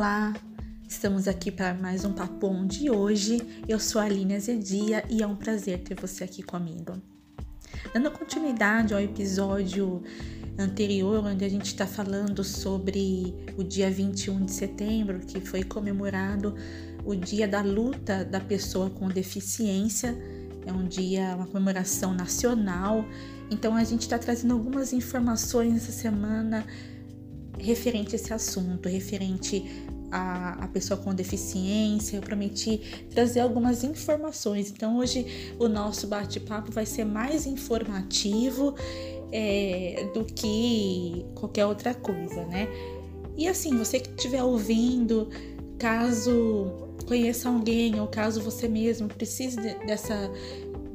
Olá, estamos aqui para mais um Papo de hoje. Eu sou a Aline Azedia e é um prazer ter você aqui comigo. Dando continuidade ao episódio anterior, onde a gente está falando sobre o dia 21 de setembro, que foi comemorado o dia da luta da pessoa com deficiência. É um dia, uma comemoração nacional. Então a gente está trazendo algumas informações essa semana referente a esse assunto, referente a, a, pessoa com deficiência. Eu prometi trazer algumas informações. Então, hoje o nosso bate-papo vai ser mais informativo é, do que qualquer outra coisa, né? E assim, você que estiver ouvindo, caso conheça alguém ou caso você mesmo precise dessa,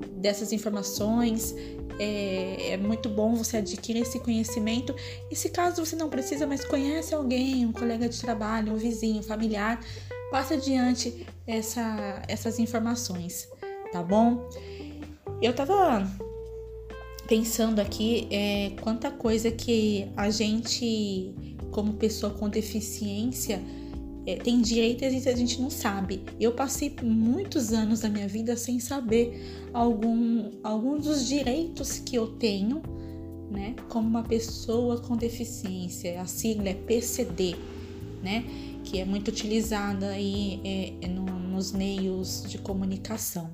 dessas informações, é, é, muito bom você adquirir esse conhecimento. E se caso você não precisa, mas conhece alguém, um colega de trabalho, um vizinho, um familiar, passe adiante essa, essas informações, tá bom? Eu tava pensando aqui é, quanta coisa que a gente, como pessoa com deficiência, é, tem direitos e a gente não sabe. Eu passei muitos anos da minha vida sem saber algum, alguns dos direitos que eu tenho, né, como uma pessoa com deficiência. A sigla é PCD, né, que é muito utilizada aí é, é no, nos meios de comunicação.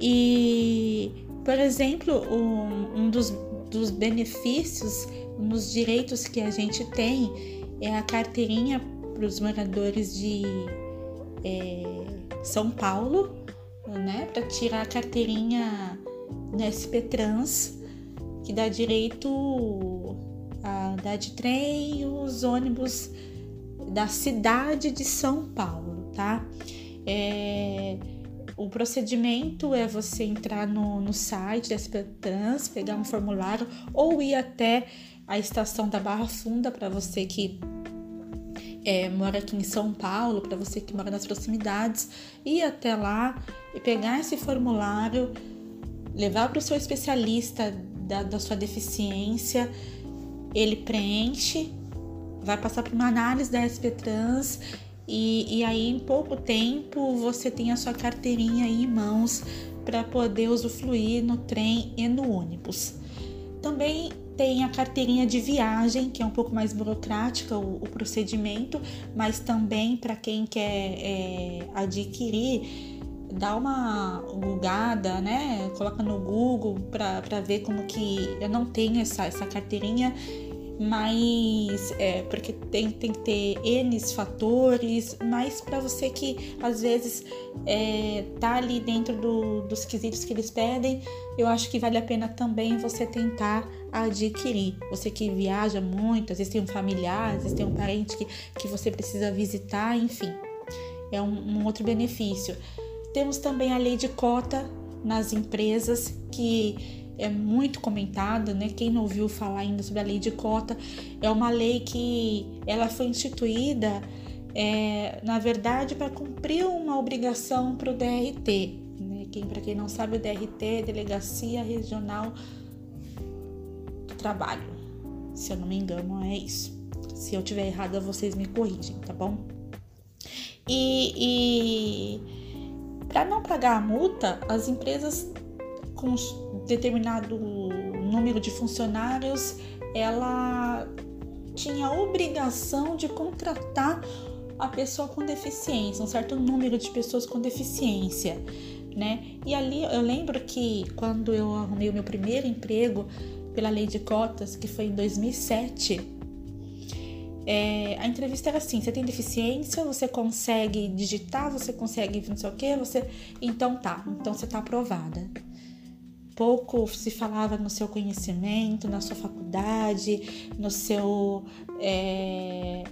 E, por exemplo, um, um dos, dos benefícios, um dos direitos que a gente tem é a carteirinha para os moradores de é, São Paulo, né, para tirar a carteirinha no SP Trans, que dá direito a dar de trem os ônibus da cidade de São Paulo, tá? É, o procedimento é você entrar no, no site da SP Trans, pegar um formulário ou ir até a estação da Barra Funda para você que é, mora aqui em São Paulo, para você que mora nas proximidades, ir até lá e pegar esse formulário, levar para o seu especialista da, da sua deficiência, ele preenche, vai passar por uma análise da SP Trans e, e aí em pouco tempo você tem a sua carteirinha aí em mãos para poder usufruir no trem e no ônibus. Também tem a carteirinha de viagem, que é um pouco mais burocrática o, o procedimento, mas também para quem quer é, adquirir, dá uma googada, né? Coloca no Google para ver como que eu não tenho essa, essa carteirinha mas é, porque tem, tem que ter N fatores, mas para você que às vezes é, tá ali dentro do, dos quesitos que eles pedem, eu acho que vale a pena também você tentar adquirir. Você que viaja muito, às vezes tem um familiar, às vezes tem um parente que, que você precisa visitar, enfim, é um, um outro benefício. Temos também a lei de cota nas empresas que é muito comentada, né? Quem não ouviu falar ainda sobre a lei de cota, é uma lei que ela foi instituída, é, na verdade, para cumprir uma obrigação para o DRT. Né? Quem, para quem não sabe, o DRT é Delegacia Regional do Trabalho. Se eu não me engano, é isso. Se eu tiver errada, vocês me corrigem, tá bom? E, e para não pagar a multa, as empresas com determinado número de funcionários, ela tinha a obrigação de contratar a pessoa com deficiência, um certo número de pessoas com deficiência, né? E ali eu lembro que quando eu arrumei o meu primeiro emprego pela lei de cotas, que foi em 2007, é, a entrevista era assim: você tem deficiência, você consegue digitar, você consegue não sei o que, você. Então tá, então você tá aprovada pouco se falava no seu conhecimento, na sua faculdade, no seu. É,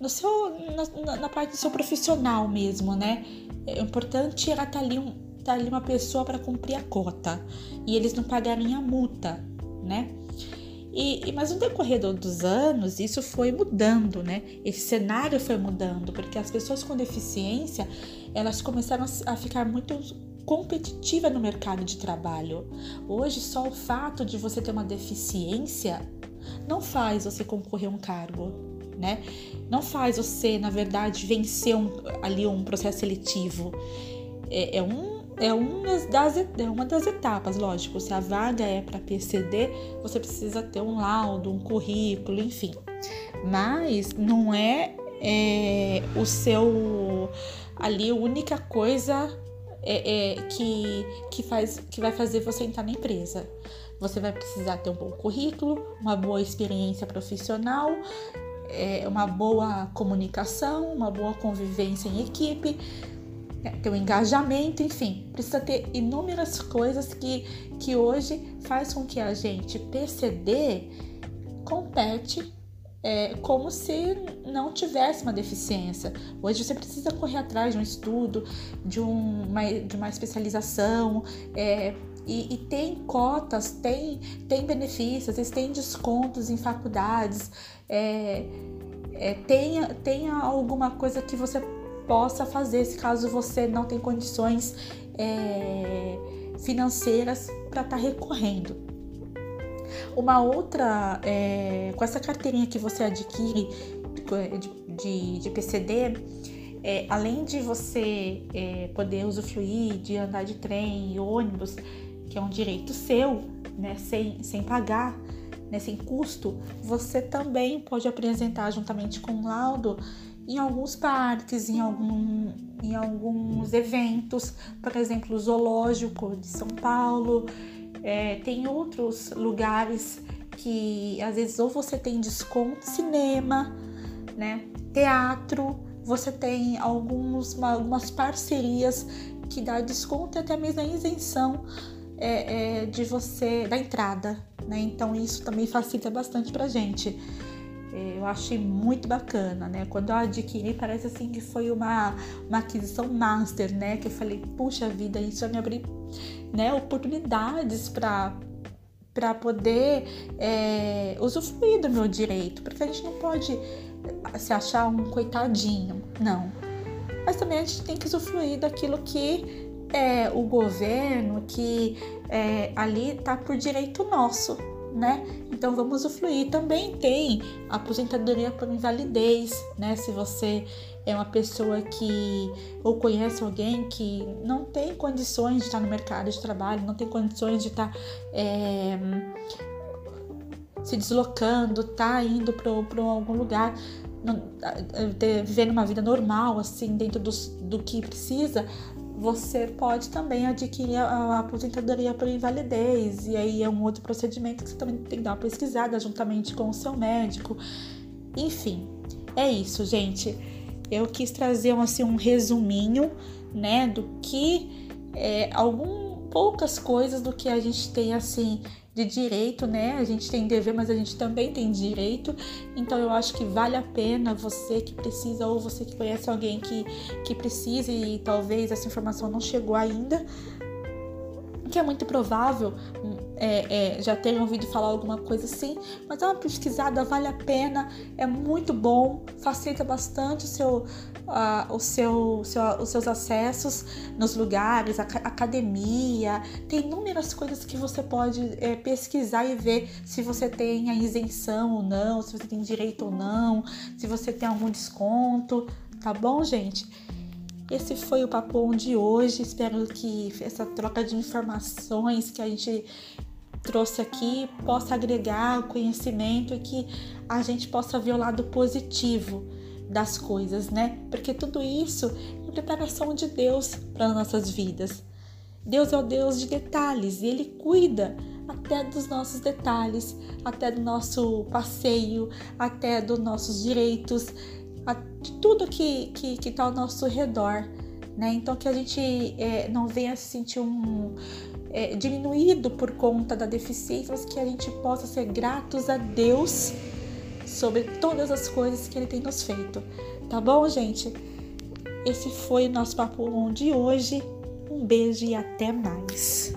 no seu na, na, parte do seu profissional mesmo, né? É importante era estar tá ali, um, estar tá ali uma pessoa para cumprir a cota e eles não pagarem a multa, né? E, mas no decorrer dos anos, isso foi mudando, né? Esse cenário foi mudando, porque as pessoas com deficiência, elas começaram a ficar muito competitiva no mercado de trabalho. Hoje, só o fato de você ter uma deficiência não faz você concorrer a um cargo, né? Não faz você, na verdade, vencer um, ali um processo seletivo. É, é um é uma das, é uma das etapas, lógico. Se a vaga é para PCD, você precisa ter um laudo, um currículo, enfim. Mas não é, é o seu ali a única coisa é, é, que, que, faz, que vai fazer você entrar na empresa. Você vai precisar ter um bom currículo, uma boa experiência profissional, é, uma boa comunicação, uma boa convivência em equipe, é, ter um engajamento, enfim, precisa ter inúmeras coisas que, que hoje faz com que a gente PCD compete é, como se não tivesse uma deficiência. Hoje você precisa correr atrás de um estudo, de, um, uma, de uma especialização, é, e, e, tem cotas, tem, tem benefícios, eles têm descontos em faculdades, é, é, tenha, tenha alguma coisa que você possa fazer se caso você não tem condições é, financeiras para estar tá recorrendo. Uma outra, é, com essa carteirinha que você adquire de, de, PCD, é, além de você é, poder usufruir de andar de trem e ônibus, que é um direito seu, né, sem, sem pagar, né, sem custo, você também pode apresentar juntamente com o laudo em alguns parques, em, algum, em alguns eventos, por exemplo, o Zoológico de São Paulo, é, tem outros lugares que às vezes ou você tem desconto, cinema, né? Teatro, você tem alguns, uma, algumas parcerias que dá desconto e até mesmo a isenção é, é, de você da entrada, né? Então isso também facilita bastante pra gente. Eu achei muito bacana, né? Quando eu adquiri, parece assim que foi uma, uma aquisição master, né? Que eu falei, puxa vida, isso vai me abrir né, oportunidades para para poder é, usufruir do meu direito, porque a gente não pode se achar um coitadinho, não. Mas também a gente tem que usufruir daquilo que é, o governo, que é, ali está por direito nosso, né? Então vamos usufruir. Também tem aposentadoria por invalidez, né? Se você é uma pessoa que ou conhece alguém que não tem condições de estar no mercado de trabalho, não tem condições de estar é, se deslocando, tá indo para algum lugar, não, vivendo uma vida normal, assim, dentro do, do que precisa, você pode também adquirir a aposentadoria por invalidez, e aí é um outro procedimento que você também tem que dar uma pesquisada juntamente com o seu médico. Enfim, é isso, gente. Eu quis trazer assim, um resuminho, né, do que é, algum poucas coisas do que a gente tem assim de direito, né? A gente tem dever, mas a gente também tem direito. Então eu acho que vale a pena você que precisa ou você que conhece alguém que, que precisa e talvez essa informação não chegou ainda, que é muito provável é, é, já tenham ouvido falar alguma coisa assim, mas dá uma pesquisada, vale a pena, é muito bom, facilita bastante o seu, o seu, seu, os seus acessos nos lugares, a, academia, tem inúmeras coisas que você pode é, pesquisar e ver se você tem a isenção ou não, se você tem direito ou não, se você tem algum desconto, tá bom, gente? Esse foi o Papo de hoje. Espero que essa troca de informações que a gente trouxe aqui possa agregar conhecimento e que a gente possa ver o lado positivo das coisas, né? Porque tudo isso é preparação de Deus para nossas vidas. Deus é o Deus de detalhes e Ele cuida até dos nossos detalhes, até do nosso passeio, até dos nossos direitos de tudo que que está ao nosso redor, né? Então que a gente é, não venha se sentir um é, diminuído por conta da deficiência, mas que a gente possa ser gratos a Deus sobre todas as coisas que Ele tem nos feito, tá bom, gente? Esse foi o nosso papo de hoje. Um beijo e até mais.